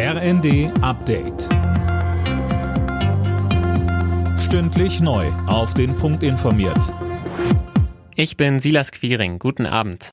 RND Update. Stündlich neu. Auf den Punkt informiert. Ich bin Silas Quiring. Guten Abend.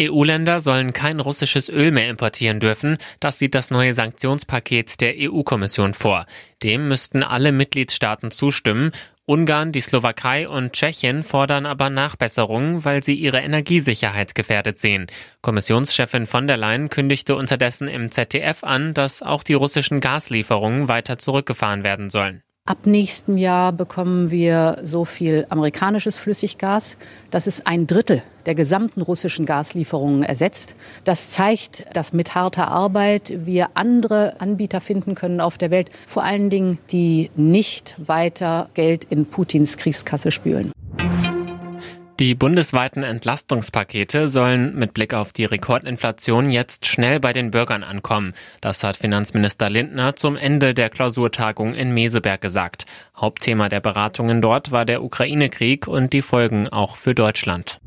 EU-Länder sollen kein russisches Öl mehr importieren dürfen. Das sieht das neue Sanktionspaket der EU-Kommission vor. Dem müssten alle Mitgliedstaaten zustimmen. Ungarn, die Slowakei und Tschechien fordern aber Nachbesserungen, weil sie ihre Energiesicherheit gefährdet sehen. Kommissionschefin von der Leyen kündigte unterdessen im ZDF an, dass auch die russischen Gaslieferungen weiter zurückgefahren werden sollen. Ab nächstem Jahr bekommen wir so viel amerikanisches Flüssiggas, dass es ein Drittel der gesamten russischen Gaslieferungen ersetzt. Das zeigt, dass mit harter Arbeit wir andere Anbieter finden können auf der Welt, vor allen Dingen, die nicht weiter Geld in Putins Kriegskasse spülen. Die bundesweiten Entlastungspakete sollen mit Blick auf die Rekordinflation jetzt schnell bei den Bürgern ankommen. Das hat Finanzminister Lindner zum Ende der Klausurtagung in Meseberg gesagt. Hauptthema der Beratungen dort war der Ukraine-Krieg und die Folgen auch für Deutschland.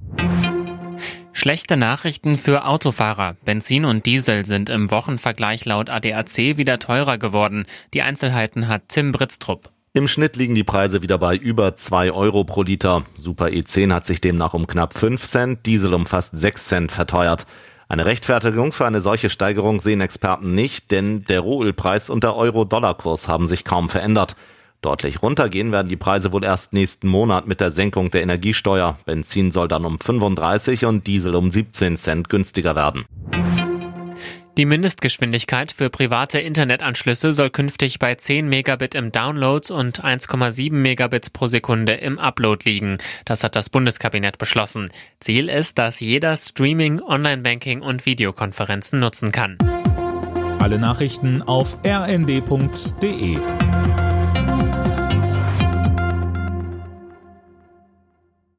Schlechte Nachrichten für Autofahrer. Benzin und Diesel sind im Wochenvergleich laut ADAC wieder teurer geworden. Die Einzelheiten hat Tim Britztrup. Im Schnitt liegen die Preise wieder bei über 2 Euro pro Liter. Super E10 hat sich demnach um knapp 5 Cent, Diesel um fast 6 Cent verteuert. Eine Rechtfertigung für eine solche Steigerung sehen Experten nicht, denn der Rohölpreis und der Euro-Dollar-Kurs haben sich kaum verändert. Deutlich runtergehen werden die Preise wohl erst nächsten Monat mit der Senkung der Energiesteuer. Benzin soll dann um 35 und Diesel um 17 Cent günstiger werden. Die Mindestgeschwindigkeit für private Internetanschlüsse soll künftig bei 10 Megabit im Download und 1,7 Megabits pro Sekunde im Upload liegen. Das hat das Bundeskabinett beschlossen. Ziel ist, dass jeder Streaming, Online-Banking und Videokonferenzen nutzen kann. Alle Nachrichten auf rnd.de